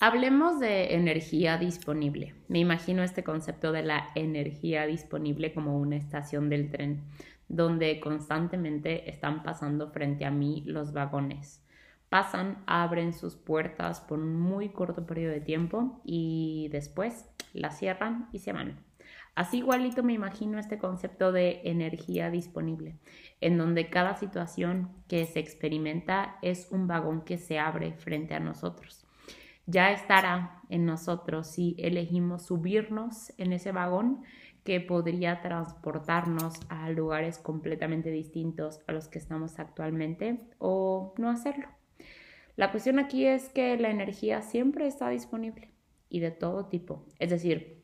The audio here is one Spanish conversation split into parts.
Hablemos de energía disponible. Me imagino este concepto de la energía disponible como una estación del tren, donde constantemente están pasando frente a mí los vagones. Pasan, abren sus puertas por un muy corto periodo de tiempo y después las cierran y se van. Así igualito me imagino este concepto de energía disponible, en donde cada situación que se experimenta es un vagón que se abre frente a nosotros ya estará en nosotros si elegimos subirnos en ese vagón que podría transportarnos a lugares completamente distintos a los que estamos actualmente o no hacerlo. La cuestión aquí es que la energía siempre está disponible y de todo tipo. Es decir,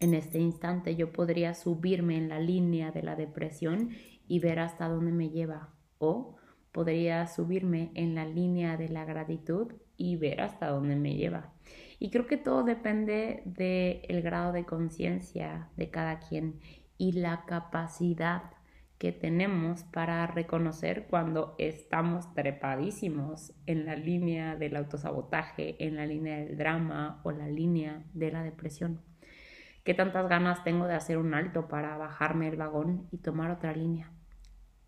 en este instante yo podría subirme en la línea de la depresión y ver hasta dónde me lleva o podría subirme en la línea de la gratitud y ver hasta dónde me lleva. Y creo que todo depende del grado de conciencia de cada quien y la capacidad que tenemos para reconocer cuando estamos trepadísimos en la línea del autosabotaje, en la línea del drama o la línea de la depresión. ¿Qué tantas ganas tengo de hacer un alto para bajarme el vagón y tomar otra línea?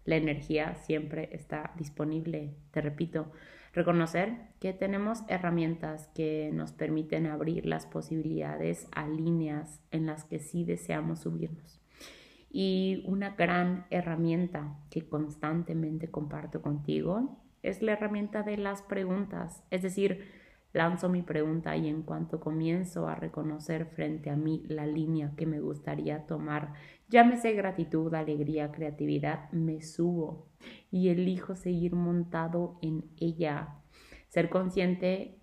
La energía siempre está disponible, te repito, reconocer que tenemos herramientas que nos permiten abrir las posibilidades a líneas en las que sí deseamos subirnos. Y una gran herramienta que constantemente comparto contigo es la herramienta de las preguntas, es decir, lanzo mi pregunta y en cuanto comienzo a reconocer frente a mí la línea que me gustaría tomar, llámese gratitud, alegría, creatividad, me subo y elijo seguir montado en ella. Ser consciente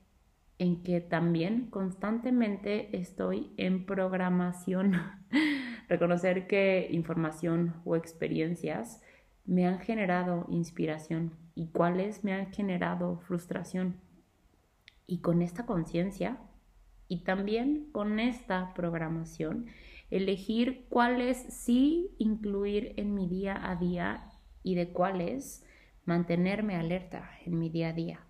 en que también constantemente estoy en programación. Reconocer que información o experiencias me han generado inspiración y cuáles me han generado frustración y con esta conciencia y también con esta programación, elegir cuáles sí incluir en mi día a día y de cuáles mantenerme alerta en mi día a día.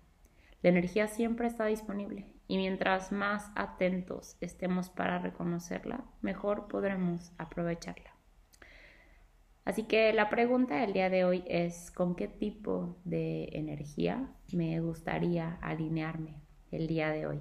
La energía siempre está disponible y mientras más atentos estemos para reconocerla, mejor podremos aprovecharla. Así que la pregunta del día de hoy es, ¿con qué tipo de energía me gustaría alinearme el día de hoy.